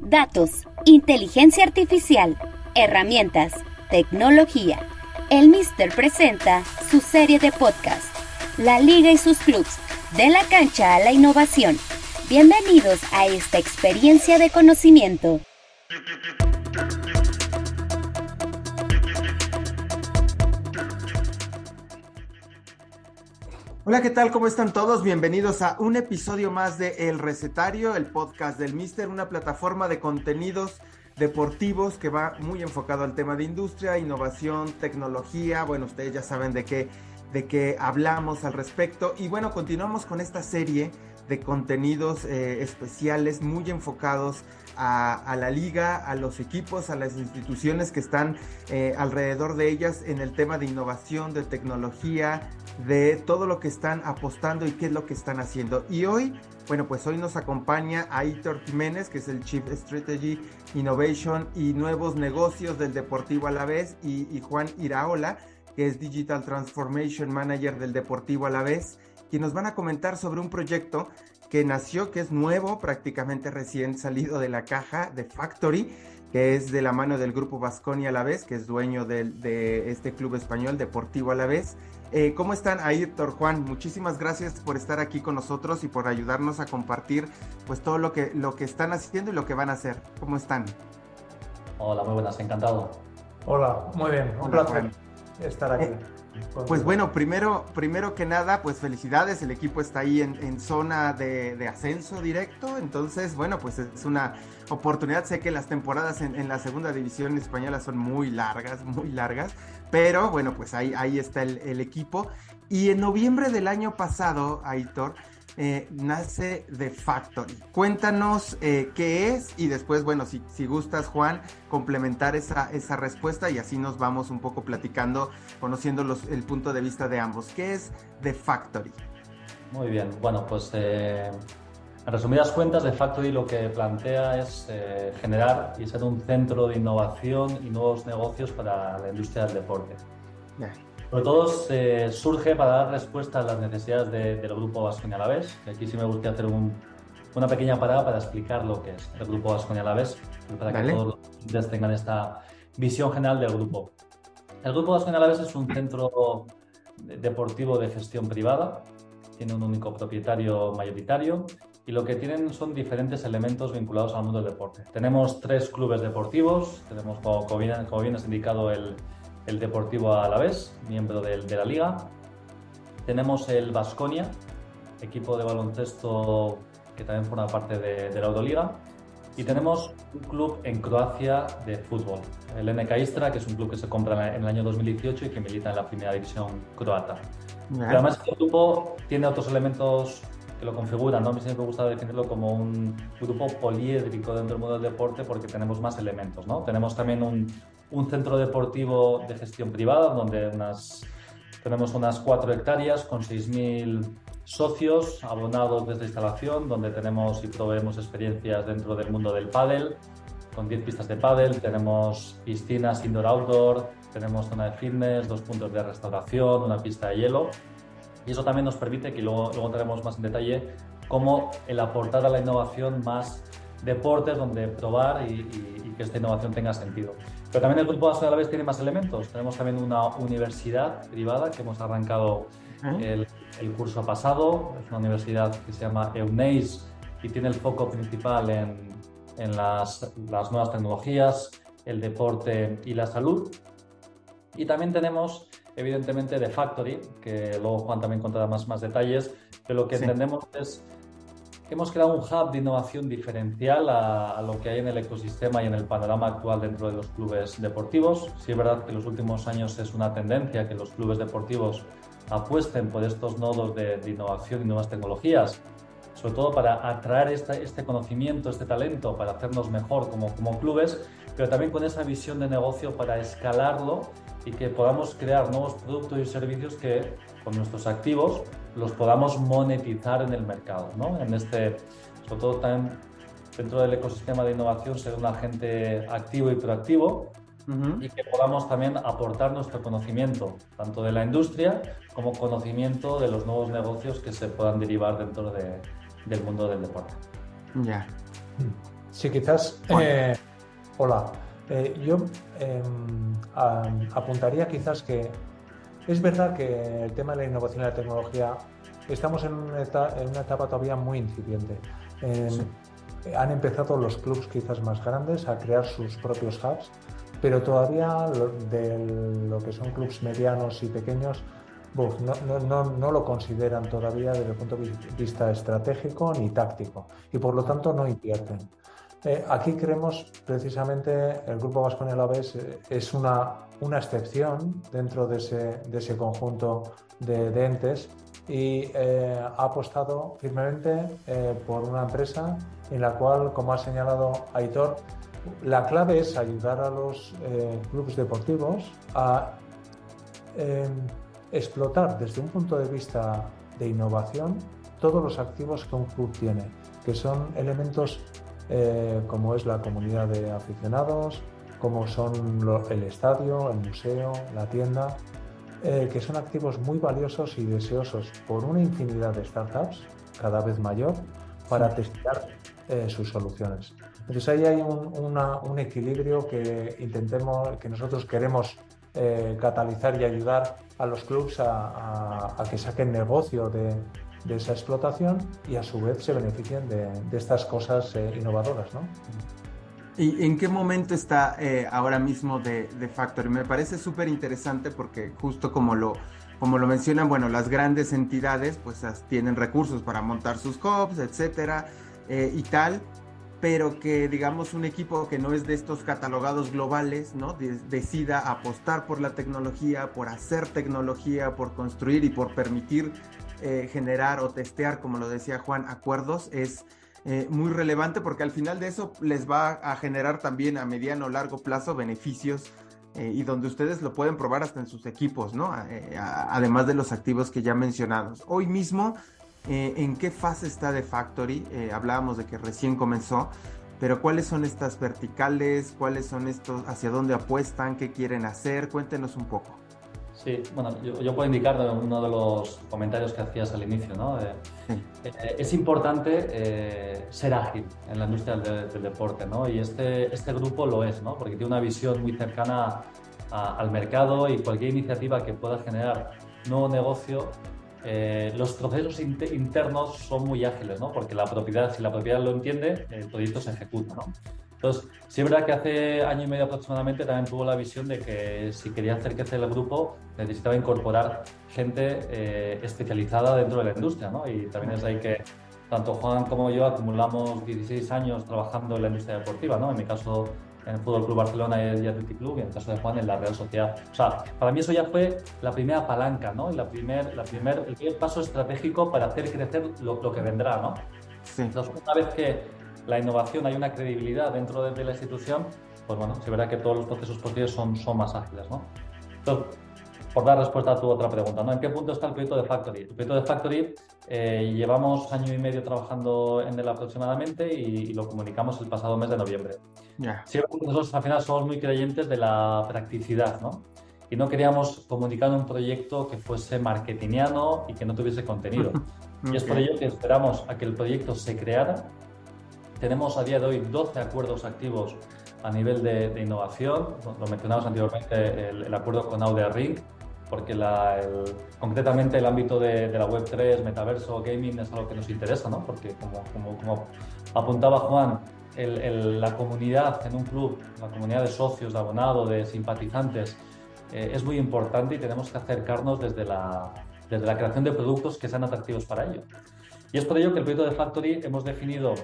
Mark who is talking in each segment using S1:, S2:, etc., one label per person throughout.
S1: datos, inteligencia artificial, herramientas, tecnología. El Mister presenta su serie de podcast, La Liga y sus clubs, de la cancha a la innovación. Bienvenidos a esta experiencia de conocimiento.
S2: Hola, ¿qué tal? ¿Cómo están todos? Bienvenidos a un episodio más de El Recetario, el podcast del Mister, una plataforma de contenidos deportivos que va muy enfocado al tema de industria, innovación, tecnología. Bueno, ustedes ya saben de qué, de qué hablamos al respecto. Y bueno, continuamos con esta serie de contenidos eh, especiales muy enfocados a, la liga, a los equipos, a las instituciones que están eh, alrededor de ellas en el tema de innovación, de tecnología, de todo lo que están apostando y qué es lo que están haciendo. Y hoy, bueno, pues hoy nos acompaña Aitor Jiménez, que es el Chief Strategy, Innovation y Nuevos Negocios del Deportivo Alavés, y, y Juan Iraola, que es Digital Transformation Manager del Deportivo Alavés, y nos van a comentar sobre un proyecto que nació, que es nuevo, prácticamente recién salido de la caja de Factory, que es de la mano del grupo Vasconi a la vez, que es dueño de, este club español Deportivo a la vez. Eh, ¿Cómo están ahí, doctor Juan? Muchísimas gracias por estar aquí con nosotros y por ayudarnos a compartir pues todo lo que, lo que están haciendo y lo que van a hacer. ¿Cómo están?
S3: Hola, muy buenas, encantado.
S4: Hola, muy bien, un placer estar aquí. Eh,
S2: pues bueno, primero, primero que nada, pues felicidades, el equipo está ahí en, zona de, ascenso directo, entonces bueno, pues es una oportunidad, sé que las temporadas en, la segunda división española son muy largas, muy largas, pero bueno, pues ahí, ahí está el, el equipo. Y en noviembre del año pasado, Aitor, eh, nace The Factory. Cuéntanos eh, qué es y después, bueno, si, si gustas, Juan, complementar esa, esa respuesta y así nos vamos un poco platicando, conociendo los, el punto de vista de ambos. ¿Qué es The Factory?
S3: Muy bien, bueno, pues eh, en resumidas cuentas, The Factory lo que plantea es generar y ser un centro de innovación y nuevos negocios para la industria del deporte. Sobre todo surge para dar respuesta a las necesidades del grupo Vasconia Alavés. Aquí sí me gustaría hacer una pequeña parada para explicar lo que es el grupo Vasconia Alavés, para que todos los tengan esta visión general del grupo. El grupo Vasconia Alavés es un centro deportivo de gestión privada, tiene un único propietario mayoritario y lo que tienen son diferentes elementos vinculados al mundo del deporte. Tenemos tres clubes deportivos, tenemos como bien, como bien has indicado el el Deportivo Alavés, miembro de la liga. Tenemos el Vasconia, equipo de baloncesto que también forma parte de, la Euroliga. Y tenemos un club en Croacia de fútbol, el NK Istra, que es un club que se compra en el año 2018 y que milita en la primera división croata. Pero además este grupo tiene otros elementos que lo configuran, ¿no? A mí siempre me gusta definirlo como un grupo poliédrico dentro del mundo del deporte porque tenemos más elementos, ¿no? Tenemos también un, un centro deportivo de gestión privada, donde unas, tenemos unas 4 hectáreas con 6.000 socios abonados desde instalación, donde tenemos y proveemos experiencias dentro del mundo del pádel, con 10 pistas de pádel, tenemos piscinas indoor-outdoor, tenemos zona de fitness, dos puntos de restauración, una pista de hielo. Y eso también nos permite, que luego, luego entraremos más en detalle, cómo el aportar a la innovación más deportes donde probar y, que esta innovación tenga sentido. Pero también el Grupo a la vez tiene más elementos. Tenemos también una universidad privada que hemos arrancado el, curso pasado. Es una universidad que se llama EUNEIS y tiene el foco principal en, en las, las, nuevas tecnologías, el deporte y la salud. Y también tenemos, evidentemente, The Factory, que luego Juan también contará más, más detalles, pero lo que entendemos es hemos creado un hub de innovación diferencial a, lo que hay en el ecosistema y en el panorama actual dentro de los clubes deportivos. Sí es verdad que en los últimos años es una tendencia que los clubes deportivos apuesten por estos nodos de, innovación y nuevas tecnologías, sobre todo para atraer este conocimiento, este talento, para hacernos mejor como, como clubes, pero también con esa visión de negocio para escalarlo y que podamos crear nuevos productos y servicios que con nuestros activos los podamos monetizar en el mercado, ¿no? En este, sobre todo también dentro del ecosistema de innovación, ser un agente activo y proactivo y que podamos también aportar nuestro conocimiento, tanto de la industria como conocimiento de los nuevos negocios que se puedan derivar dentro de, del mundo del deporte.
S2: Ya.
S4: Sí, quizás. hola. Eh, yo em, apuntaría quizás que es verdad que el tema de la innovación y la tecnología estamos en una, etapa, todavía muy incipiente. Han empezado los clubs quizás más grandes a crear sus propios hubs, pero todavía de lo que son clubs medianos y pequeños no, lo consideran todavía desde el punto de vista estratégico ni táctico y por lo tanto no invierten. Eh, aquí creemos precisamente el Grupo Vasconia Alavés eh, es una, una excepción dentro de ese, de ese conjunto de, entes y eh, ha apostado firmemente por una empresa en la cual, como ha señalado Aitor, la clave es ayudar a los clubes deportivos a explotar desde un punto de vista de innovación todos los activos que un club tiene, que son elementos eh, como es la comunidad de aficionados, como son el estadio, el museo, la tienda, eh, que son activos muy valiosos y deseosos por una infinidad de startups, cada vez mayor, para testar eh, sus soluciones. Entonces ahí hay un, equilibrio que intentemos, que nosotros queremos catalizar y ayudar a los clubs a que saquen negocio de, de esa explotación y a su vez se benefician de, estas cosas eh, innovadoras. ¿no?
S2: ¿Y en qué momento está eh, ahora mismo de, de, Factory? Me parece súper interesante porque justo como lo, como lo mencionan, bueno, las grandes entidades pues tienen recursos para montar sus hubs, etcétera, eh, y tal, pero que digamos un equipo que no es de estos catalogados globales, ¿no? decida apostar por la tecnología, por hacer tecnología, por construir y por permitir eh, generar o testear, como lo decía Juan, acuerdos es eh, muy relevante porque al final de eso les va a generar también a mediano o largo plazo beneficios eh, y donde ustedes lo pueden probar hasta en sus equipos, ¿no? además de los activos que ya mencionados. Hoy mismo, ¿en qué fase está de Factory? hablábamos de que recién comenzó, pero ¿cuáles son estas verticales? ¿Cuáles son estos? ¿Hacia dónde apuestan? ¿Qué quieren hacer? Cuéntenos un poco.
S3: Sí, bueno, yo, puedo indicar uno de los comentarios que hacías al inicio, ¿no? Eh, es importante eh, ser ágil en la industria del, deporte, ¿no? Y este, este grupo lo es, ¿no? Porque tiene una visión muy cercana al mercado y cualquier iniciativa que pueda generar nuevo negocio, eh, los procesos internos son muy ágiles, ¿no? Porque la propiedad, si la propiedad lo entiende, el proyecto se ejecuta, ¿no? Entonces, sí es verdad que hace año y medio aproximadamente también tuvo la visión de que si quería hacer crecer el grupo necesitaba incorporar gente eh, especializada dentro de la industria, ¿no? Y también es ahí que tanto Juan como yo acumulamos 16 años trabajando en la industria deportiva, ¿no? En mi caso en el Fútbol Club Barcelona y Athletic Club y en el caso de Juan en la Real Sociedad. O sea, para mí eso ya fue la primera palanca, ¿no? La primer, la primer, el primer paso estratégico para hacer crecer lo, lo que vendrá, ¿no? Sí. Entonces, una vez que la innovación, hay una credibilidad dentro de, la institución, pues bueno, se verá que todos los procesos posteriores son, son más ágiles, ¿no? Entonces, por dar respuesta a tu otra pregunta, ¿no? ¿En qué punto está el proyecto de Factory? El proyecto de Factory eh, llevamos año y medio trabajando en él aproximadamente y, lo comunicamos el pasado mes de noviembre. Yeah. nosotros al final somos muy creyentes de la practicidad, ¿no? Y no queríamos comunicar un proyecto que fuese marketingiano y que no tuviese contenido. Y es por ello que esperamos a que el proyecto se creara tenemos a día de hoy 12 acuerdos activos a nivel de, innovación. Lo mencionamos anteriormente, el, acuerdo con Audio Ring, porque concretamente el ámbito de, la Web3, metaverso, gaming es algo que nos interesa, ¿no? porque como, como, apuntaba Juan, la comunidad en un club, la comunidad de socios, de abonados, de simpatizantes, eh, es muy importante y tenemos que acercarnos desde la, desde la creación de productos que sean atractivos para ello. Y es por ello que el proyecto de Factory hemos definido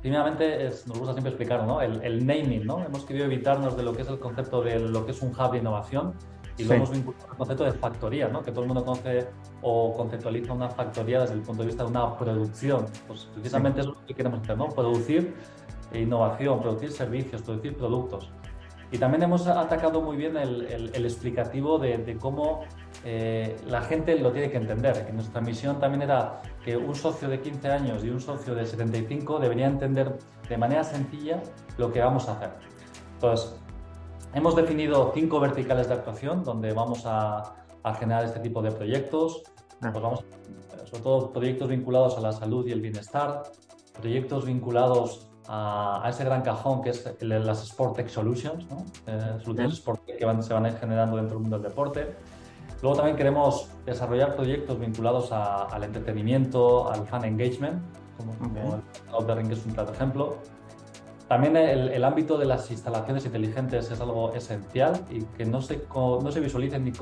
S3: Primeramente, nos gusta siempre explicar ¿no? el, naming. ¿no? Hemos querido evitarnos de lo que es el concepto de lo que es un hub de innovación y lo hemos vinculado al concepto de factoría, ¿no? que todo el mundo conoce o conceptualiza una factoría desde el punto de vista de una producción. Pues precisamente eso es lo que queremos hacer, ¿no? producir innovación, producir servicios, producir productos. Y también hemos atacado muy bien el, explicativo de, cómo eh, la gente lo tiene que entender. Que nuestra misión también era que un socio de 15 años y un socio de 75 deberían entender de manera sencilla lo que vamos a hacer. Entonces, hemos definido cinco verticales de actuación donde vamos a, generar este tipo de proyectos. Pues vamos, sobre todo proyectos vinculados a la salud y el bienestar, proyectos vinculados a, ese gran cajón que es las Sport Tech Solutions, ¿no? Eh, soluciones Sport que van, se van a ir generando dentro del mundo del deporte. Luego también queremos desarrollar proyectos vinculados al entretenimiento, al fan engagement, como, el que es un claro ejemplo. También el, ámbito de las instalaciones inteligentes es algo esencial y que no se, no se visualicen ni,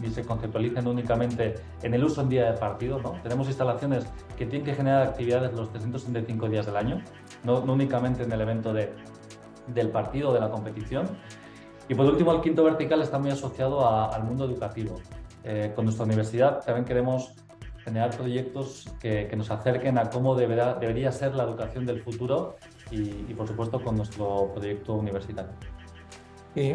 S3: ni, se conceptualicen únicamente en el uso en día de partido. ¿no? Tenemos instalaciones que tienen que generar actividades los 365 días del año, no, únicamente en el evento de, del partido o de la competición. Y por último, el quinto vertical está muy asociado al mundo educativo. Eh, con nuestra universidad también queremos generar proyectos que, que, nos acerquen a cómo deberá, debería ser la educación del futuro y, por supuesto con nuestro proyecto universitario.
S4: Y,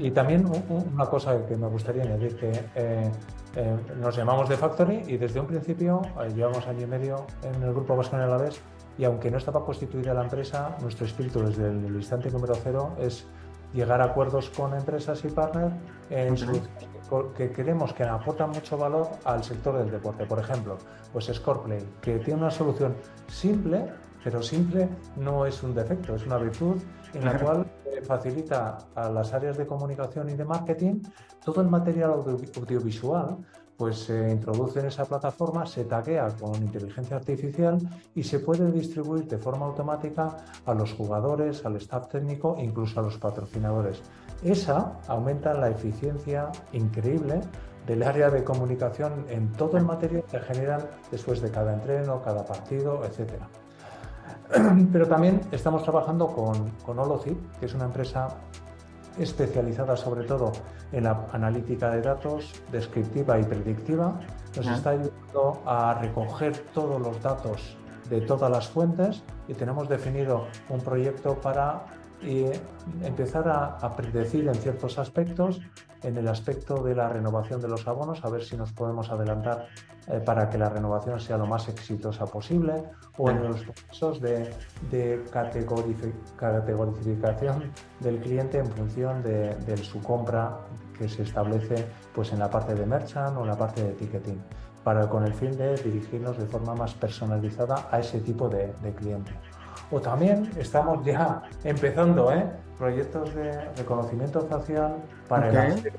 S4: y, también una cosa que me gustaría añadir, que eh, eh, nos llamamos The Factory y desde un principio eh, llevamos año y medio en el grupo Vasco en la vez y aunque no estaba constituida la empresa, nuestro espíritu desde el instante número cero es llegar a acuerdos con empresas y partners en que creemos que aportan mucho valor al sector del deporte. Por ejemplo, pues Scoreplay, que tiene una solución simple pero simple no es un defecto, es una virtud en la cual facilita a las áreas de comunicación y de marketing todo el material audiovisual pues se introduce en esa plataforma, se taguea con inteligencia artificial y se puede distribuir de forma automática a los jugadores, al staff técnico incluso a los patrocinadores. Esa aumenta la eficiencia increíble del área de comunicación en todo el material que generan después de cada entreno, cada partido, etcétera. Pero también estamos trabajando con, con que es una empresa especializada sobre todo en la analítica de datos descriptiva y predictiva. Nos está ayudando a recoger todos los datos de todas las fuentes y tenemos definido un proyecto para eh, empezar a, predecir en ciertos aspectos, en el aspecto de la renovación de los abonos, a ver si nos podemos adelantar eh, para que la renovación sea lo más exitosa posible o en los procesos de, de categorización del cliente en función de, su compra que se establece pues, en la parte de merchant o en la parte de ticketing, para, con el fin de dirigirnos de forma más personalizada a ese tipo de, cliente. O también estamos ya empezando ¿eh? proyectos de reconocimiento facial para el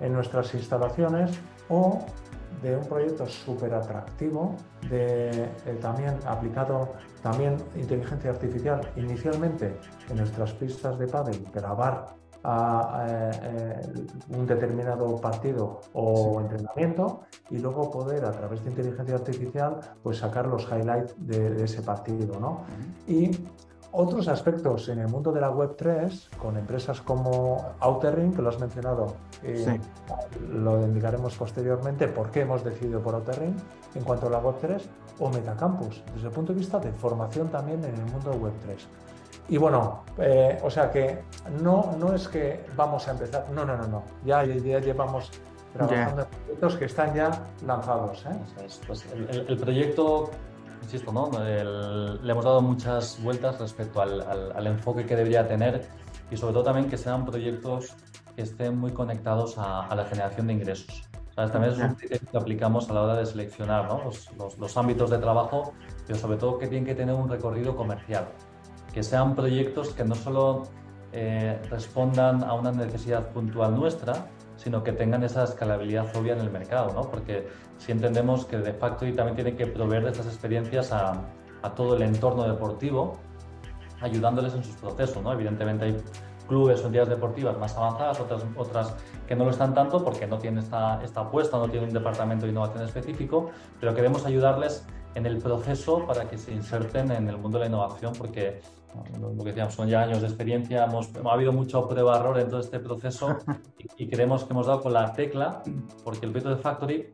S4: en nuestras instalaciones o de un proyecto súper atractivo, de, eh, también aplicado también inteligencia artificial inicialmente en nuestras pistas de pádel, grabar a, eh, un determinado partido o entrenamiento y luego poder a través de inteligencia artificial pues sacar los highlights de, ese partido. ¿no? Y otros aspectos en el mundo de la Web3, con empresas como Outerring, que lo has mencionado, eh, lo indicaremos posteriormente por qué hemos decidido por Outerring en cuanto a la Web3, o Metacampus, desde el punto de vista de formación también en el mundo Web3. Y bueno, eh, o sea que no, no es que vamos a empezar, no, no, no, no, ya, ya llevamos trabajando en proyectos que están ya lanzados. ¿eh?
S3: Pues el, el proyecto insisto, ¿no? le hemos dado muchas vueltas respecto al, enfoque que debería tener y sobre todo también que sean proyectos que estén muy conectados a, la generación de ingresos. También es un criterio que aplicamos a la hora de seleccionar los, ámbitos de trabajo, pero sobre todo que tienen que tener un recorrido comercial, que sean proyectos que no solo eh, respondan a una necesidad puntual nuestra, sino que tengan esa escalabilidad obvia en el mercado, ¿no? Porque si entendemos que de facto también tiene que proveer de estas experiencias a, a, todo el entorno deportivo, ayudándoles en sus procesos, ¿no? Evidentemente hay clubes o entidades deportivas más avanzadas, otras, otras que no lo están tanto porque no tienen esta, esta apuesta, no tienen un departamento de innovación específico, pero queremos ayudarles en el proceso para que se inserten en el mundo de la innovación, porque lo que decíamos, son ya años de experiencia, hemos, ha habido mucho prueba-error en todo este proceso y, creemos que hemos dado con la tecla, porque el proyecto de Factory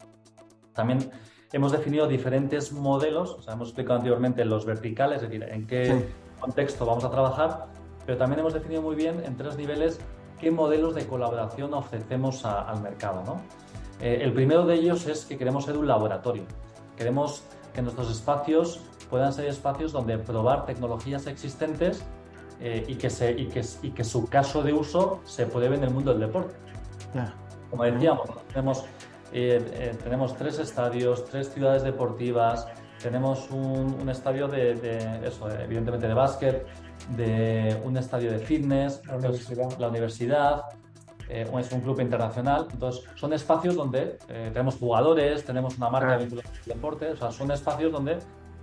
S3: también hemos definido diferentes modelos, o sea, hemos explicado anteriormente los verticales, es decir, en qué contexto vamos a trabajar, pero también hemos definido muy bien en tres niveles qué modelos de colaboración ofrecemos al mercado. ¿no? Eh, el primero de ellos es que queremos ser un laboratorio. Queremos que nuestros espacios puedan ser espacios donde probar tecnologías existentes eh, y, que se, y, que, y, que su caso de uso se pruebe en el mundo del deporte. Como decíamos, tenemos, eh, eh, tenemos tres estadios, tres ciudades deportivas, tenemos un, estadio de, eso, evidentemente de básquet, de un estadio de fitness,
S4: la universidad,
S3: la universidad eh, es un club internacional. Entonces, son espacios donde eh, tenemos jugadores, tenemos una marca de deporte, o sea, son espacios donde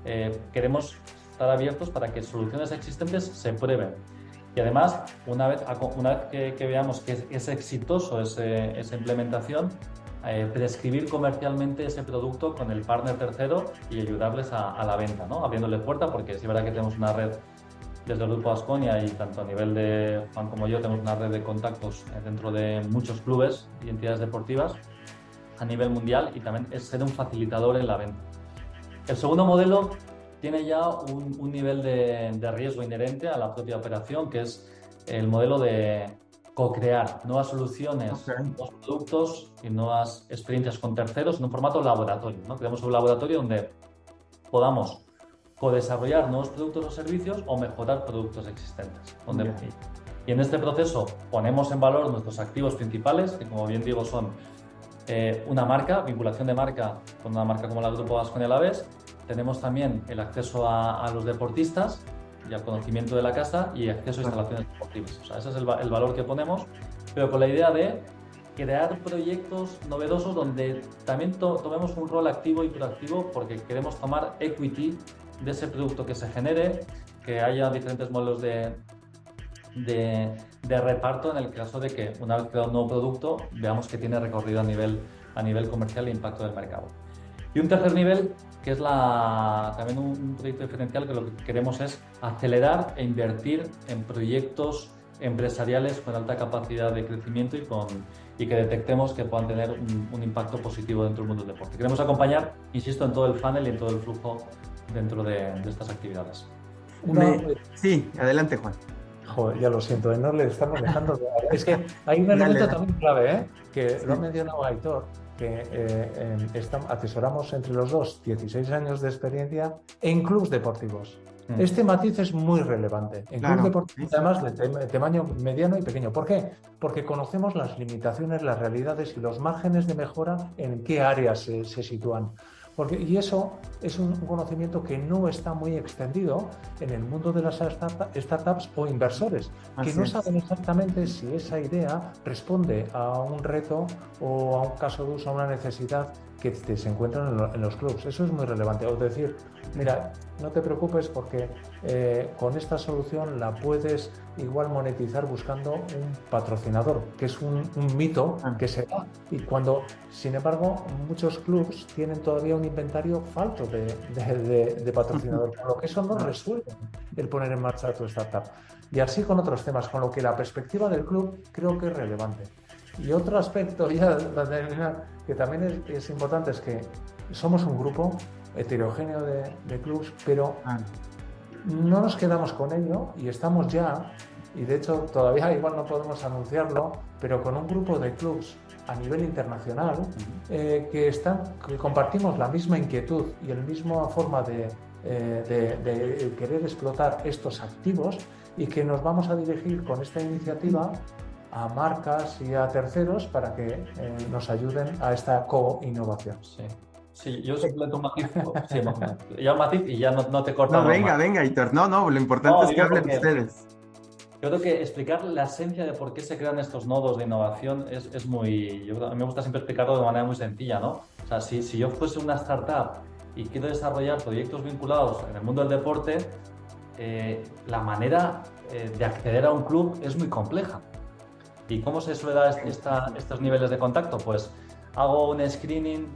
S3: eh, queremos estar abiertos para que soluciones existentes se prueben. Y además, una vez, una vez que, veamos que es, exitoso esa implementación, eh, prescribir comercialmente ese producto con el partner tercero y ayudarles a, la venta, ¿no? abriéndole puerta, porque es verdad que tenemos una red desde el Grupo Asconia y tanto a nivel de Juan como yo tenemos una red de contactos eh, dentro de muchos clubes y entidades deportivas a nivel mundial y también es ser un facilitador en la venta. El segundo modelo tiene ya un, nivel de, de, riesgo inherente a la propia operación, que es el modelo de, co-crear nuevas soluciones, nuevos productos y nuevas experiencias con terceros en un formato laboratorio. ¿no? Queremos un laboratorio donde podamos co-desarrollar nuevos productos o servicios o mejorar productos existentes. Donde, y en este proceso ponemos en valor nuestros activos principales, que como bien digo son eh, una marca, vinculación de marca con una marca como la Grupo Vasconia a la vez. Tenemos también el acceso a los deportistas y al conocimiento de la casa y acceso a instalaciones deportivas. O sea, ese es el, valor que ponemos, pero con la idea de crear proyectos novedosos donde también tomemos un rol activo y proactivo porque queremos tomar equity de ese producto que se genere, que haya diferentes modelos de, de, de, reparto en el caso de que una vez creado un nuevo producto veamos que tiene recorrido a nivel, a nivel comercial e impacto del mercado. Y un tercer nivel que es la, también un, proyecto diferencial que lo que queremos es acelerar e invertir en proyectos empresariales con alta capacidad de crecimiento y, con, y que detectemos que puedan tener un, impacto positivo dentro del mundo del deporte. Queremos acompañar, insisto, en todo el funnel y en todo el flujo dentro de, estas actividades.
S2: Sí, adelante Juan.
S4: Joder, ya lo siento, ¿eh? no le estamos dejando. es que hay un elemento también clave, ¿eh? que lo ha mencionado Aitor, que eh, atesoramos entre los dos 16 años de experiencia en clubes deportivos. Mm. Este matiz es muy relevante. En clubes deportivos, además, de tamaño mediano y pequeño. ¿Por qué? Porque conocemos las limitaciones, las realidades y los márgenes de mejora en qué áreas se, se sitúan. Porque, y eso es un conocimiento que no está muy extendido en el mundo de las startups o inversores, que no saben exactamente si esa idea responde a un reto o a un caso de uso, a una necesidad que se encuentran en, los clubs. Eso es muy relevante. O decir, mira, no te preocupes porque eh, con esta solución la puedes igual monetizar buscando un patrocinador, que es un, mito ah. que se da. Y cuando, sin embargo, muchos clubs tienen todavía un inventario falto de, de, patrocinador, con lo que eso no resuelve el poner en marcha tu startup. Y así con otros temas, con lo que la perspectiva del club creo que es relevante. Y otro aspecto ya que también es, importante es que somos un grupo heterogéneo de, de clubs, pero ah. no nos quedamos con ello y estamos ya, y de hecho todavía igual no podemos anunciarlo, pero con un grupo de clubs a nivel internacional eh, que, están, que compartimos la misma inquietud y la misma forma de, eh, de, querer explotar estos activos y que nos vamos a dirigir con esta iniciativa a marcas y a terceros para que eh, nos ayuden a esta co-innovación.
S3: Sí. Sí, yo simplemente un matiz, sí, matiz y ya no, no te corto.
S2: No, venga, venga, Hitor. No, no, lo importante es que hablen ustedes.
S3: Yo creo que explicar la esencia de por qué se crean estos nodos de innovación es, es muy. Yo, a mí me gusta siempre explicarlo de manera muy sencilla, ¿no? O sea, si, si yo fuese una startup y quiero desarrollar proyectos vinculados en el mundo del deporte, eh, la manera eh, de acceder a un club es muy compleja. ¿Y cómo se suele dar estos niveles de contacto? Pues hago un screening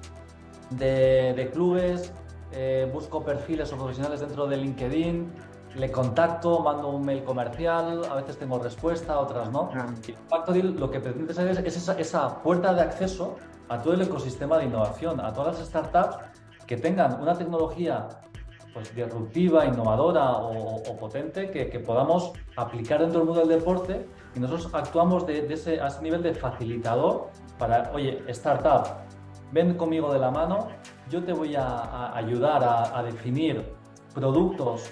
S3: de, clubes, eh, busco perfiles o profesionales dentro de LinkedIn, le contacto, mando un mail comercial, a veces tengo respuesta, otras no. Y Factodeal lo que pretende ser es, esa, esa, puerta de acceso a todo el ecosistema de innovación, a todas las startups que tengan una tecnología pues, disruptiva, innovadora o, potente que, que, podamos aplicar dentro del mundo del deporte y nosotros actuamos de, ese, a ese nivel de facilitador para, oye, startup, ven conmigo de la mano, yo te voy a, ayudar a, definir productos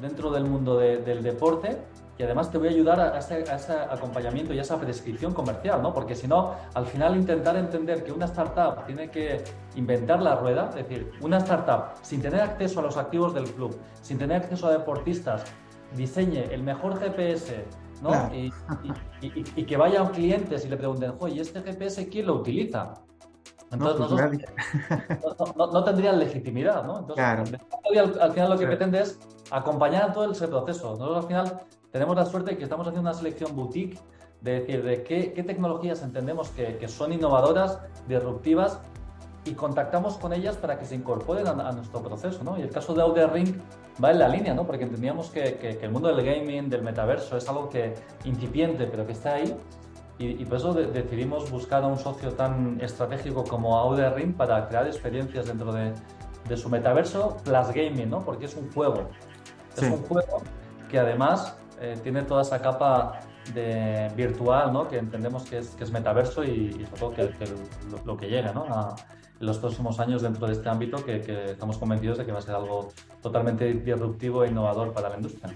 S3: dentro del mundo del deporte y además te voy a ayudar a ese, acompañamiento y a esa prescripción comercial, ¿no? Porque si no, al final intentar entender que una startup tiene que inventar la rueda, es decir, una startup sin tener acceso a los activos del club, sin tener acceso a deportistas, diseñe el mejor GPS, ¿no? Y, que vayan clientes y le pregunten, oye, ¿y este GPS quién lo utiliza? Entonces, pues no, tendrían legitimidad, ¿no? Entonces, al, final lo que pretende es acompañar todo ese proceso. Nosotros al final tenemos la suerte de que estamos haciendo una selección boutique de decir de qué, tecnologías entendemos que, son innovadoras, disruptivas y contactamos con ellas para que se incorporen a, nuestro proceso, ¿no? Y el caso de Outer Ring va en la línea, ¿no? Porque entendíamos que, el mundo del gaming, del metaverso, es algo que incipiente, pero que está ahí. Y, por eso decidimos buscar a un socio tan estratégico como Ring para crear experiencias dentro de, su metaverso plus gaming, ¿no? Porque es un juego. Es un juego que además eh, tiene toda esa capa de virtual, ¿no? Que entendemos que es, que es metaverso y, sobre todo que, lo, que llega, ¿no? en los próximos años dentro de este ámbito que, estamos convencidos de que va a ser algo totalmente disruptivo e innovador para la industria.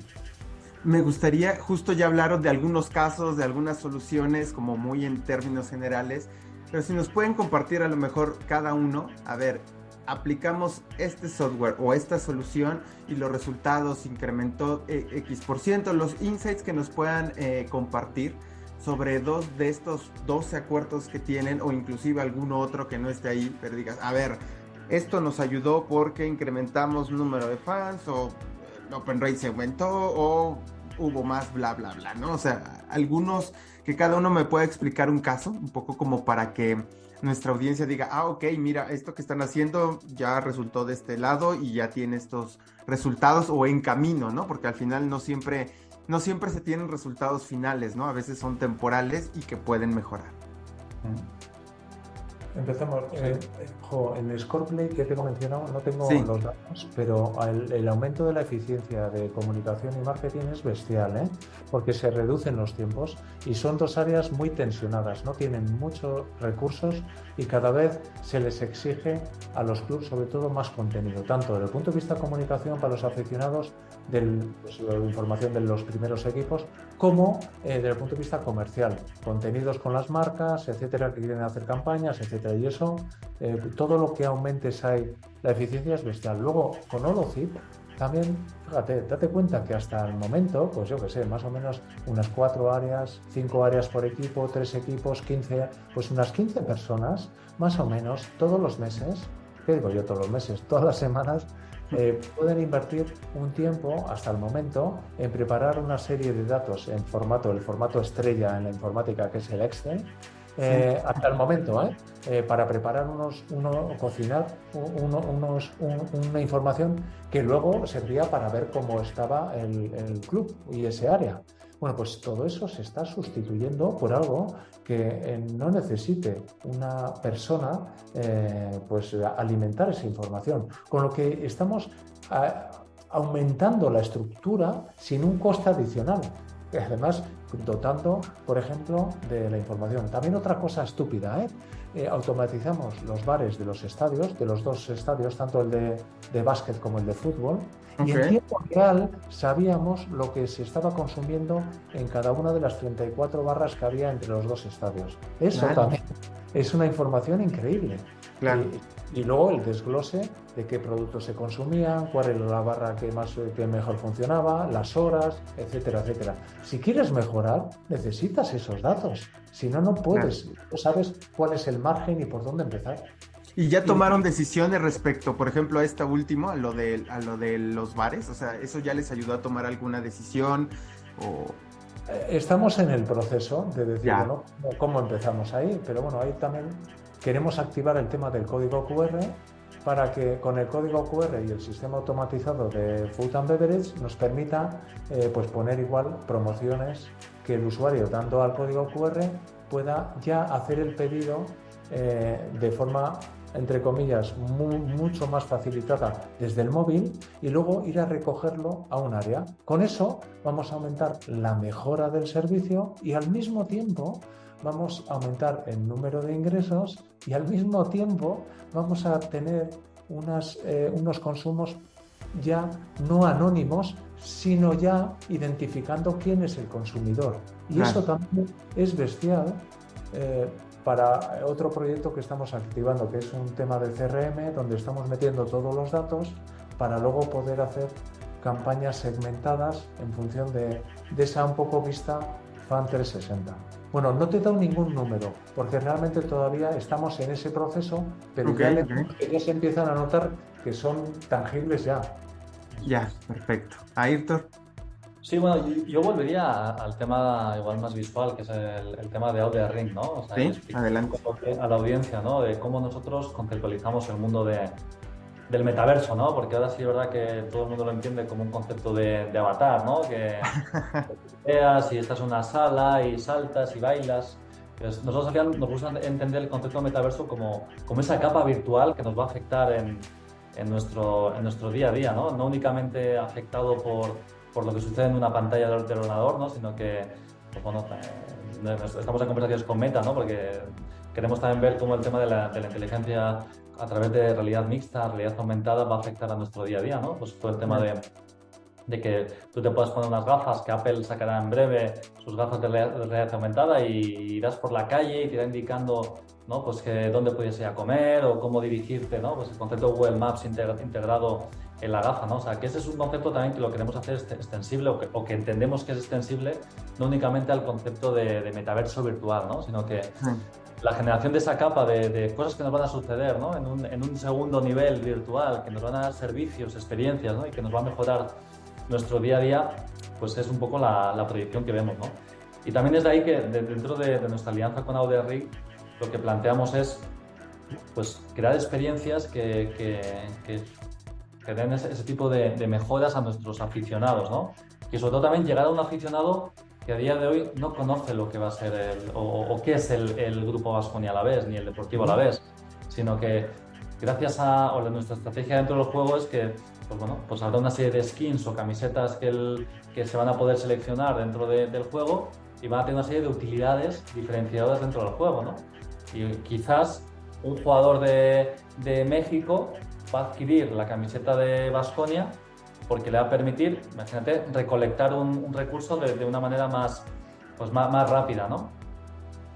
S2: Me gustaría, justo ya hablaron de algunos casos, de algunas soluciones, como muy en términos generales, pero si nos pueden compartir a lo mejor cada uno, a ver, aplicamos este software o esta solución y los resultados incrementó eh, X por ciento, los insights que nos puedan eh, compartir sobre dos de estos 12 acuerdos que tienen o inclusive alguno otro que no esté ahí, pero digas, a ver, esto nos ayudó porque incrementamos número de fans o el open rate se aumentó o hubo más bla bla bla, ¿no? O sea, algunos que cada uno me pueda explicar un caso, un poco como para que nuestra audiencia diga, ah, ok, mira, esto que están haciendo ya resultó de este lado y ya tiene estos resultados o en camino, ¿no? Porque al final no siempre no siempre se tienen resultados finales, ¿no? A veces son temporales y que pueden mejorar.
S4: Empecemos. Eh, en Scoreplay que te he mencionado no tengo los datos, pero el, aumento de la eficiencia de comunicación y marketing es bestial, ¿eh? porque se reducen los tiempos y son dos áreas muy tensionadas, no tienen muchos recursos y cada vez se les exige a los clubes sobre todo más contenido, tanto desde el punto de vista de comunicación para los aficionados, de pues, la información de los primeros equipos, como eh, desde el punto de vista comercial, contenidos con las marcas, etcétera, que quieren hacer campañas, etcétera. Y eso, eh, todo lo que aumente esa, la eficiencia es bestial. Luego, con Holocip, también, fíjate, date cuenta que hasta el momento, pues yo que sé, más o menos unas cuatro áreas, cinco áreas por equipo, tres equipos, 15, pues unas 15 personas, más o menos, todos los meses, ¿qué digo yo todos los meses? Todas las semanas, eh, pueden invertir un tiempo hasta el momento en preparar una serie de datos en formato, el formato estrella en la informática, que es el Excel, eh, hasta el momento, ¿eh? ¿eh? para preparar unos, uno, cocinar unos, una información que luego servía para ver cómo estaba el, el, club y ese área. Bueno, pues todo eso se está sustituyendo por algo que no necesite una persona pues alimentar esa información. Con lo que estamos aumentando la estructura sin un coste adicional. Además, dotando, por ejemplo, de la información. También otra cosa estúpida, ¿eh? Eh, automatizamos los bares de los estadios, de los dos estadios, tanto el de, de básquet como el de fútbol, y en tiempo real sabíamos lo que se estaba consumiendo en cada una de las 34 barras que había entre los dos estadios. Eso también es una información increíble. Claro. Y, luego el desglose de qué productos se consumían, cuál era la barra que, más, que mejor funcionaba, las horas, etcétera, etcétera. Si quieres mejorar, necesitas esos datos. Si no, no puedes. No sabes cuál es el margen y por dónde empezar.
S2: ¿Y ya tomaron decisiones respecto, por ejemplo, a esta último, a lo de, a lo de los bares? O sea, ¿eso ya les ayudó a tomar alguna decisión? O...
S4: Eh, estamos en el proceso de decir, ¿no? ¿Cómo empezamos ahí? Pero bueno, ahí también queremos activar el tema del código QR para que con el código QR y el sistema automatizado de Food and Beverage nos permita eh, pues poner igual promociones que el usuario dando al código QR pueda ya hacer el pedido eh, de forma entre comillas, mucho más facilitada desde el móvil y luego ir a recogerlo a un área. Con eso vamos a aumentar la mejora del servicio y al mismo tiempo vamos a aumentar el número de ingresos y al mismo tiempo vamos a tener unas, eh, unos consumos ya no anónimos, sino ya identificando quién es el consumidor. Y eso también es bestial eh, para otro proyecto que estamos activando, que es un tema de CRM, donde estamos metiendo todos los datos para luego poder hacer campañas segmentadas en función de, esa un poco vista Fan 360. Bueno, no te he dado ningún número, porque realmente todavía estamos en ese proceso, pero ya, ya, se empiezan a notar que son tangibles ya.
S2: Ya, perfecto. Ayrton.
S3: Sí, bueno, yo, volvería al tema igual más visual, que es el, tema de Audio Ring, ¿no?
S2: sí, adelante.
S3: A la audiencia, ¿no? De cómo nosotros conceptualizamos el mundo de, del metaverso, ¿no? Porque ahora sí es verdad que todo el mundo lo entiende como un concepto de, avatar, ¿no? Que veas y estás en una sala y saltas y bailas. Pues nosotros nos gusta entender el concepto de metaverso como, como esa capa virtual que nos va a afectar en, en, nuestro, en nuestro día a día, ¿no? No únicamente afectado por, por lo que sucede en una pantalla del, ordenador, ¿no? Sino que, pues bueno, eh, estamos en conversaciones con Meta, ¿no? Porque queremos también ver cómo el tema de la, de la inteligencia a través de realidad mixta, realidad aumentada, va a afectar a nuestro día a día, ¿no? Pues todo el tema de, de que tú te puedas poner unas gafas, que Apple sacará en breve sus gafas de realidad aumentada y irás por la calle y te irá indicando ¿no? Pues que dónde puedes ir a comer o cómo dirigirte, ¿no? Pues el concepto Google Maps integrado en la gafa, ¿no? O sea, que ese es un concepto también que lo queremos hacer extensible o que, o que entendemos que es extensible no únicamente al concepto de, metaverso virtual, ¿no? Sino que la generación de esa capa de, cosas que nos van a suceder, ¿no? En un, en un, segundo nivel virtual, que nos van a dar servicios, experiencias, ¿no? Y que nos va a mejorar nuestro día a día, pues es un poco la, la proyección que vemos, ¿no? Y también es de ahí que dentro de, nuestra alianza con AudioRig lo que planteamos es pues, crear experiencias que, que, que, den ese, tipo de, mejoras a nuestros aficionados, ¿no? Y sobre todo también llegar a un aficionado que a día de hoy no conoce lo que va a ser el, o, qué es el, el Grupo Vasconia a la vez, ni el Deportivo a la vez, sino que gracias a o nuestra estrategia dentro del juego es que pues bueno, pues habrá una serie de skins o camisetas que, el, que se van a poder seleccionar dentro del juego y van a tener una serie de utilidades diferenciadas dentro del juego, ¿no? Y quizás un jugador de, de México va a adquirir la camiseta de Vasconia porque le va a permitir, imagínate, recolectar un, recurso de, de, una manera más, pues más, más, rápida, ¿no?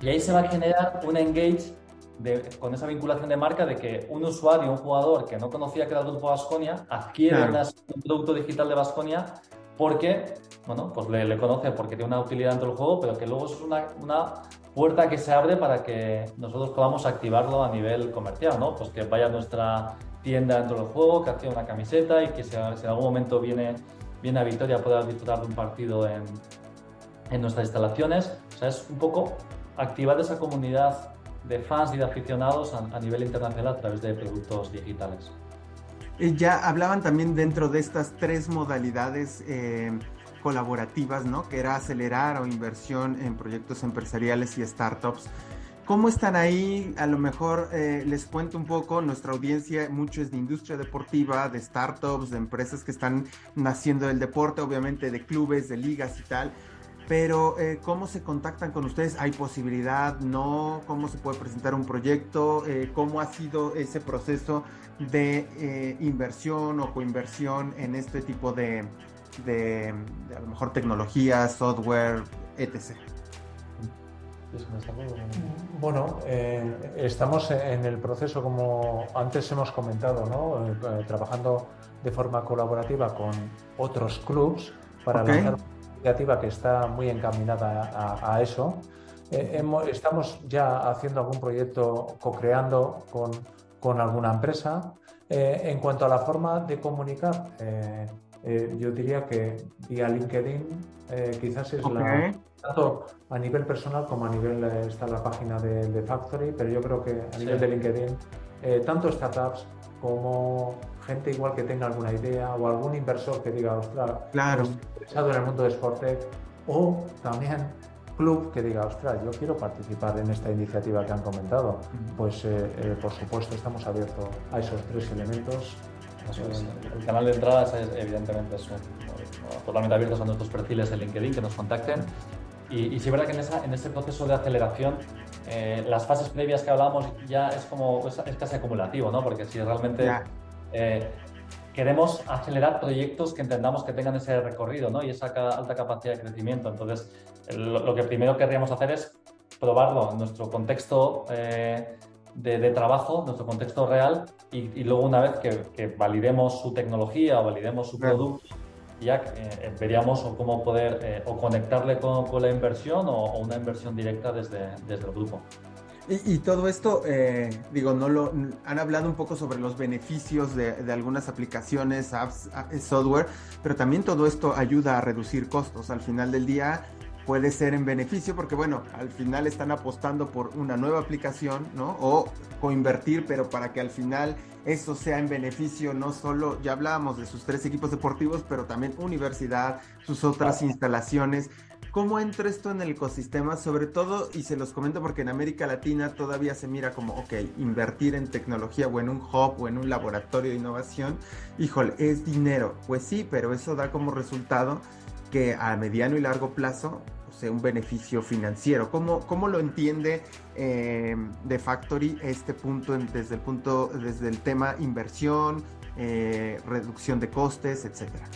S3: Y ahí se va a generar un engage de, con esa vinculación de marca de que un usuario, un jugador que no conocía que era el grupo Vasconia, adquiere un producto digital de Vasconia porque, bueno, pues le, le, conoce porque tiene una utilidad dentro del juego, pero que luego es una, una puerta que se abre para que nosotros podamos activarlo a nivel comercial, ¿no? Pues que vaya a nuestra tienda dentro del juego, que haga una camiseta y que si, en algún momento viene, viene a Victoria pueda disfrutar de un partido en, en nuestras instalaciones. O sea, es un poco activar esa comunidad de fans y de aficionados a, nivel internacional a través de productos digitales.
S2: Ya hablaban también dentro de estas tres modalidades eh, colaborativas, ¿no? Que era acelerar o inversión en proyectos empresariales y startups. ¿Cómo están ahí? A lo mejor eh, les cuento un poco, nuestra audiencia mucho es de industria deportiva, de startups, de empresas que están naciendo del deporte, obviamente de clubes, de ligas y tal. Pero eh, ¿cómo se contactan con ustedes? ¿Hay posibilidad? ¿No? ¿Cómo se puede presentar un proyecto? Eh, ¿Cómo ha sido ese proceso de inversión o coinversión en este tipo de, de, a lo mejor tecnología, software, etc.
S4: Bueno, eh, estamos en el proceso, como antes hemos comentado, ¿no? Eh, trabajando de forma colaborativa con otros clubs para lanzar una iniciativa que está muy encaminada a, eso. Eh, estamos ya haciendo algún proyecto co-creando con, con, alguna empresa. en cuanto a la forma de comunicar, eh, yo diría que vía LinkedIn eh, quizás es la tanto a nivel personal como a nivel eh, está la página de, Factory, pero yo creo que a nivel de LinkedIn tanto startups como gente igual que tenga alguna idea o algún inversor que diga, ostras,
S2: claro.
S4: estoy interesado en el mundo de Sportec o también club que diga, ostras, yo quiero participar en esta iniciativa que han comentado. Pues por supuesto estamos abiertos a esos tres elementos
S3: el canal de entradas es, evidentemente es totalmente abiertos a nuestros perfiles en LinkedIn, que nos contacten. Y, y sí es verdad que en, esa, en ese proceso de aceleración, eh, las fases previas que hablamos ya es como es, casi acumulativo, ¿no? Porque si realmente eh, queremos acelerar proyectos que entendamos que tengan ese recorrido ¿no? y esa alta capacidad de crecimiento. Entonces, lo, que primero querríamos hacer es probarlo en nuestro contexto eh, de, trabajo, nuestro contexto real, y, luego una vez que, validemos su tecnología o validemos su producto, ya eh, veríamos cómo poder eh, o conectarle con, la inversión o, una inversión directa desde, desde el grupo.
S2: Y, todo esto, eh, digo, no lo han hablado un poco sobre los beneficios de, algunas aplicaciones, apps, software, pero también todo esto ayuda a reducir costos. Al final del día puede ser en beneficio porque, bueno, al final están apostando por una nueva aplicación, ¿no? O coinvertir, pero para que al final eso sea en beneficio, no solo, ya hablábamos de sus tres equipos deportivos, pero también universidad, sus otras instalaciones. ¿Cómo entra esto en el ecosistema? Sobre todo, y se los comento porque en América Latina todavía se mira como, ok, invertir en tecnología o en un hub o en un laboratorio de innovación, híjole, es dinero. Pues sí, pero eso da como resultado que a mediano y largo plazo sea un beneficio financiero. ¿Cómo, cómo lo entiende eh, The Factory este punto desde el punto, desde el tema inversión, eh, reducción de costes, etcétera?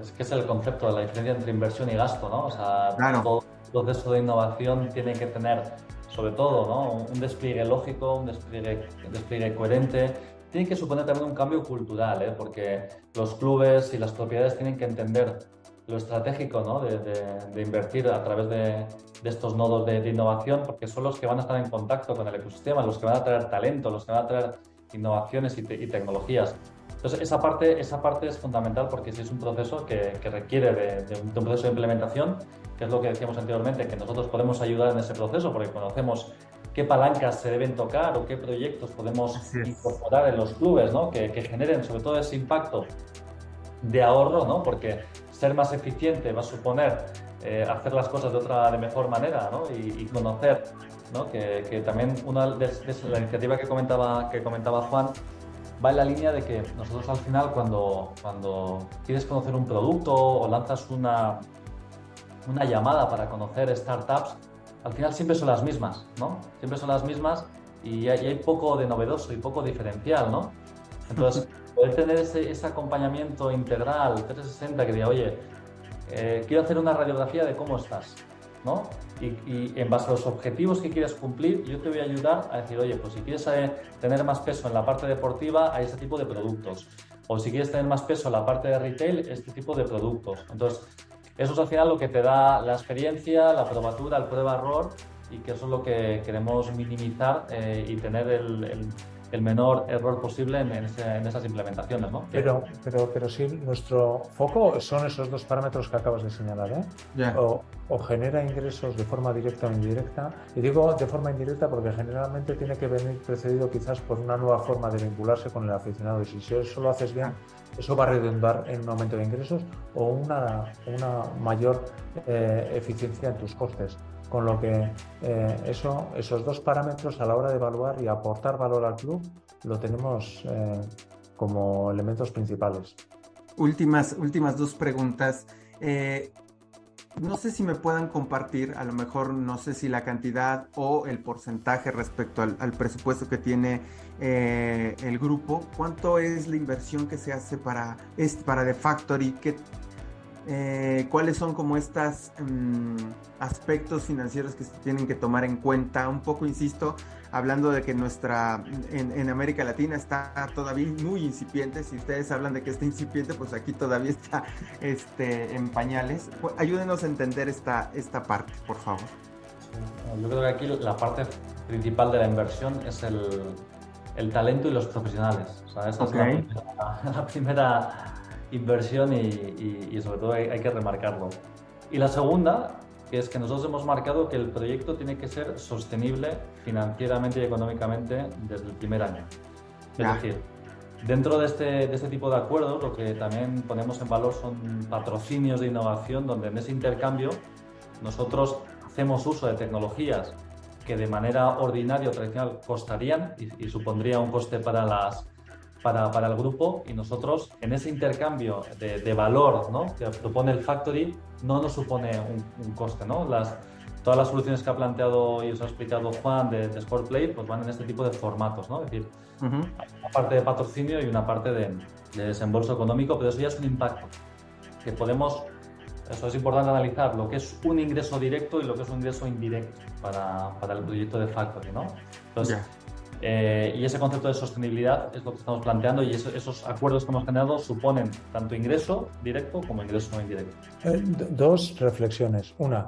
S3: Es que es el concepto de la diferencia entre inversión y gasto, ¿no? O sea, todo proceso de innovación tiene que tener, sobre todo, ¿no? Un despliegue lógico, un despliegue, despliegue coherente. Tiene que suponer también un cambio cultural, ¿eh? porque los clubes y las propiedades tienen que entender lo estratégico ¿no? de, de, invertir a través de, de estos nodos de, innovación, porque son los que van a estar en contacto con el ecosistema, los que van a traer talento, los que van a traer innovaciones y, y tecnologías. Entonces, esa parte, esa parte es fundamental porque si es un proceso que, que requiere de, un, proceso de implementación, que es lo que decíamos anteriormente, que nosotros podemos ayudar en ese proceso porque conocemos qué palancas se deben tocar o qué proyectos podemos incorporar en los clubes, ¿no? que, que, generen sobre todo ese impacto de ahorro, ¿no? porque ser más eficiente va a suponer eh, hacer las cosas de otra, de mejor manera ¿no? y, conocer ¿no? que, que, también una de, de, la iniciativa que comentaba, que comentaba Juan va en la línea de que nosotros al final cuando, cuando quieres conocer un producto o lanzas una, una llamada para conocer startups, al final siempre son las mismas, ¿no? Siempre son las mismas y hay, hay poco de novedoso y poco diferencial, ¿no? Entonces, poder tener ese, ese, acompañamiento integral 360 que diga, oye, eh, quiero hacer una radiografía de cómo estás, ¿no? Y, en base a los objetivos que quieres cumplir, yo te voy a ayudar a decir, oye, pues si quieres eh, tener más peso en la parte deportiva, hay este tipo de productos. O si quieres tener más peso en la parte de retail, este tipo de productos. Entonces, eso es al final lo que te da la experiencia, la probatura, el prueba-error y que eso es lo que queremos minimizar eh, y tener el el menor error posible en, esas implementaciones. ¿no?
S4: Pero, pero, pero sí, nuestro foco son esos dos parámetros que acabas de señalar. ¿eh? O, genera ingresos de forma directa o indirecta. Y digo de forma indirecta porque generalmente tiene que venir precedido quizás por una nueva forma de vincularse con el aficionado. Y si eso lo haces bien, eso va a redundar en un aumento de ingresos o una, una mayor eh, eficiencia en tus costes. Con lo que eh, eso, esos dos parámetros a la hora de evaluar y aportar valor al club lo tenemos eh, como elementos principales.
S2: Últimas, últimas dos preguntas. Eh, no sé si me puedan compartir, a lo mejor no sé si la cantidad o el porcentaje respecto al, presupuesto que tiene el grupo. ¿Cuánto es la inversión que se hace para, para The Factory? ¿Qué, eh, cuáles son como estos mm, aspectos financieros que se tienen que tomar en cuenta. Un poco, insisto, hablando de que nuestra, en, América Latina está todavía muy incipiente. Si ustedes hablan de que está incipiente, pues aquí todavía está este, en pañales. Ayúdenos a entender esta, esta parte, por favor.
S3: Yo creo que aquí la parte principal de la inversión es el, el talento y los profesionales. O sea, esa es la primera inversión y, sobre todo hay, que remarcarlo. Y la segunda, que es que nosotros hemos marcado que el proyecto tiene que ser sostenible financieramente y económicamente desde el primer año. Es decir, dentro de este, de este tipo de acuerdos lo que también ponemos en valor son patrocinios de innovación donde en ese intercambio nosotros hacemos uso de tecnologías que de manera ordinaria o tradicional costarían y, y supondría un coste para las, para, para, el grupo y nosotros en ese intercambio de, de, valor ¿no? que propone el Factory no nos supone un, coste. ¿no? Las, todas las soluciones que ha planteado y os ha explicado Juan de, de Play pues van en este tipo de formatos. ¿no? Es decir, una parte de patrocinio y una parte de, de desembolso económico, pero eso ya es un impacto que podemos, eso es importante analizar, lo que es un ingreso directo y lo que es un ingreso indirecto para, para el proyecto de Factory, ¿no? Entonces, eh, y ese concepto de sostenibilidad es lo que estamos planteando y esos acuerdos que hemos generado suponen tanto ingreso directo como ingreso no indirecto.
S4: Eh, dos reflexiones. Una,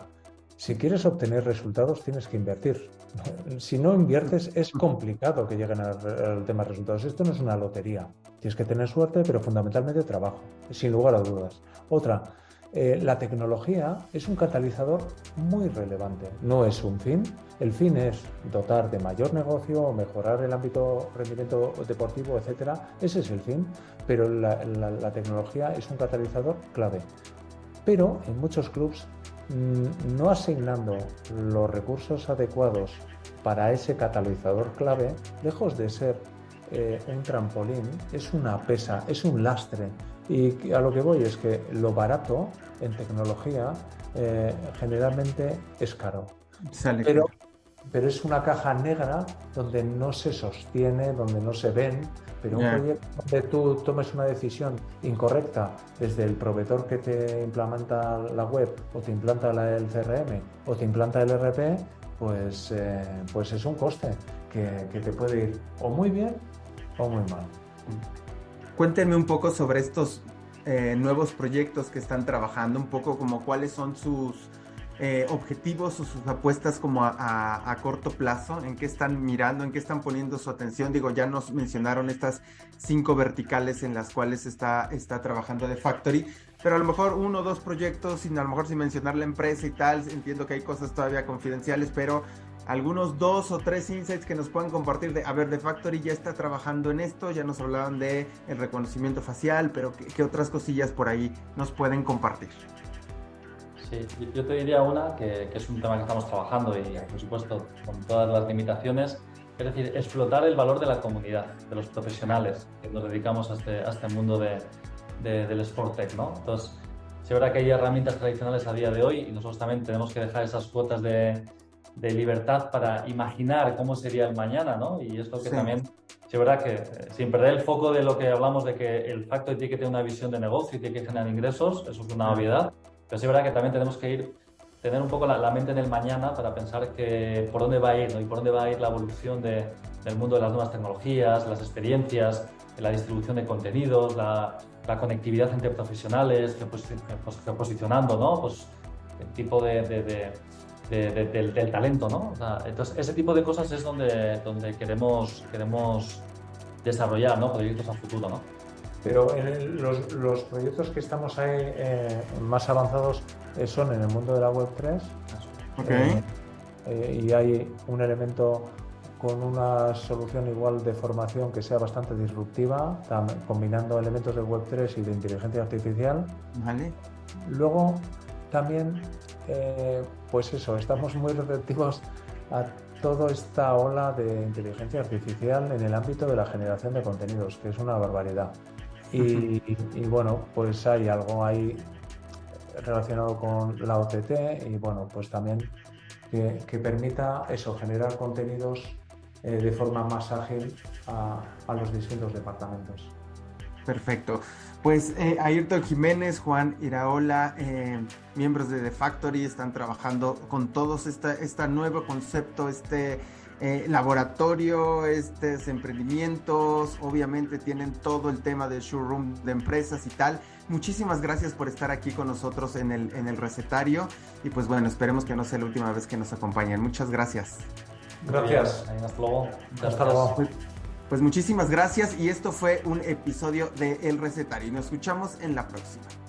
S4: si quieres obtener resultados tienes que invertir. Si no inviertes es complicado que lleguen al, tema resultados. Esto no es una lotería. Tienes que tener suerte, pero fundamentalmente trabajo, sin lugar a dudas. Otra, eh, la tecnología es un catalizador muy relevante, no es un fin. El fin es dotar de mayor negocio, mejorar el ámbito rendimiento deportivo, etcétera. Ese es el fin, pero la, tecnología es un catalizador clave. Pero en muchos clubes mm, no asignando los recursos adecuados para ese catalizador clave, lejos de ser eh, un trampolín, es una pesa, es un lastre y a lo que voy es que lo barato en tecnología eh, generalmente es caro. pero, pero es una caja negra donde no se sostiene, donde no se ven. Pero un proyecto donde tú tomes una decisión incorrecta desde el proveedor que te implementa la web o te implanta el CRM o te implanta el RP, pues, eh, pues es un coste que, que te puede ir o muy bien o muy mal.
S2: Cuéntenme un poco sobre estos eh, nuevos proyectos que están trabajando, un poco como cuáles son sus eh, objetivos o sus apuestas como a, corto plazo, en qué están mirando, en qué están poniendo su atención. Digo, ya nos mencionaron estas cinco verticales en las cuales está, está trabajando The Factory, pero a lo mejor uno o dos proyectos, sin, a lo mejor sin mencionar la empresa y tal, entiendo que hay cosas todavía confidenciales, pero algunos dos o tres insights que nos puedan compartir de, a ver, The Factory ya está trabajando en esto, ya nos hablaban de el reconocimiento facial, pero ¿qué, otras cosillas por ahí nos pueden compartir?
S3: Sí, yo te diría una que, es un tema que estamos trabajando y por supuesto con todas las limitaciones, es decir, explotar el valor de la comunidad, de los profesionales que nos dedicamos a este, a este mundo de, del Sport Tech, ¿no? Entonces, es verdad que hay herramientas tradicionales a día de hoy y nosotros también tenemos que dejar esas cuotas de, de libertad para imaginar cómo sería el mañana, ¿no? Y esto que también, es verdad que eh, sin perder el foco de lo que hablamos de que el facto tiene que tener una visión de negocio y tiene que generar ingresos, eso es una obviedad, pero es verdad que también tenemos que ir, tener un poco la, mente en el mañana para pensar que por dónde va a ir, ¿no? Y por dónde va a ir la evolución de, del mundo de las nuevas tecnologías, las experiencias, la distribución de contenidos, la, la conectividad entre profesionales, que, pues, posicionando, ¿no? Pues el tipo de, de del, talento, ¿no? entonces, ese tipo de cosas es donde, donde queremos, queremos desarrollar, ¿no? Proyectos a futuro, ¿no?
S4: Pero los, los, proyectos que estamos ahí eh, más avanzados eh, son en el mundo de la Web3.
S2: Okay.
S4: Eh, y hay un elemento con una solución igual de formación que sea bastante disruptiva, combinando elementos de Web3 y de inteligencia artificial.
S2: Vale.
S4: Luego también eh, pues eso, estamos muy receptivos a toda esta ola de inteligencia artificial en el ámbito de la generación de contenidos, que es una barbaridad. Y, bueno, pues hay algo ahí relacionado con la OTT y bueno, pues también que, permita eso, generar contenidos eh, de forma más ágil a los distintos departamentos.
S2: Perfecto. Pues eh, Ayrton Jiménez, Juan Iraola, eh, miembros de The Factory están trabajando con todos este nuevo concepto, este eh, laboratorio, estos emprendimientos, obviamente tienen todo el tema del showroom de empresas y tal. Muchísimas gracias por estar aquí con nosotros en el, en el recetario y pues bueno, esperemos que no sea la última vez que nos acompañen. Muchas gracias.
S4: Gracias.
S3: Hasta luego.
S4: Hasta luego.
S2: Pues muchísimas gracias y esto fue un episodio de El Recetario y nos escuchamos en la próxima.